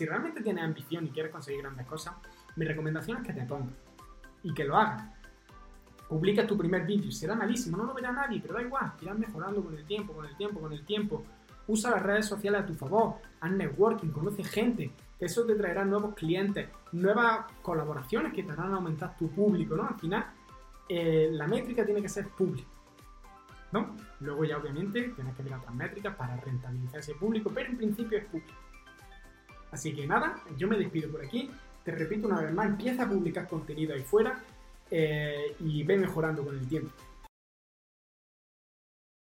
Si realmente tienes ambición y quieres conseguir grandes cosas, mi recomendación es que te pongas y que lo hagas. Publica tu primer vídeo, será malísimo, no lo verá nadie, pero da igual, irás mejorando con el tiempo, con el tiempo, con el tiempo. Usa las redes sociales a tu favor, haz networking, conoce gente, que eso te traerá nuevos clientes, nuevas colaboraciones que te harán aumentar tu público, ¿no? Al final, eh, la métrica tiene que ser pública. Luego ya obviamente tienes que ver otras métricas para rentabilizar ese público, pero en principio es público. Así que nada, yo me despido por aquí. Te repito una vez más, empieza a publicar contenido ahí fuera eh, y ve mejorando con el tiempo.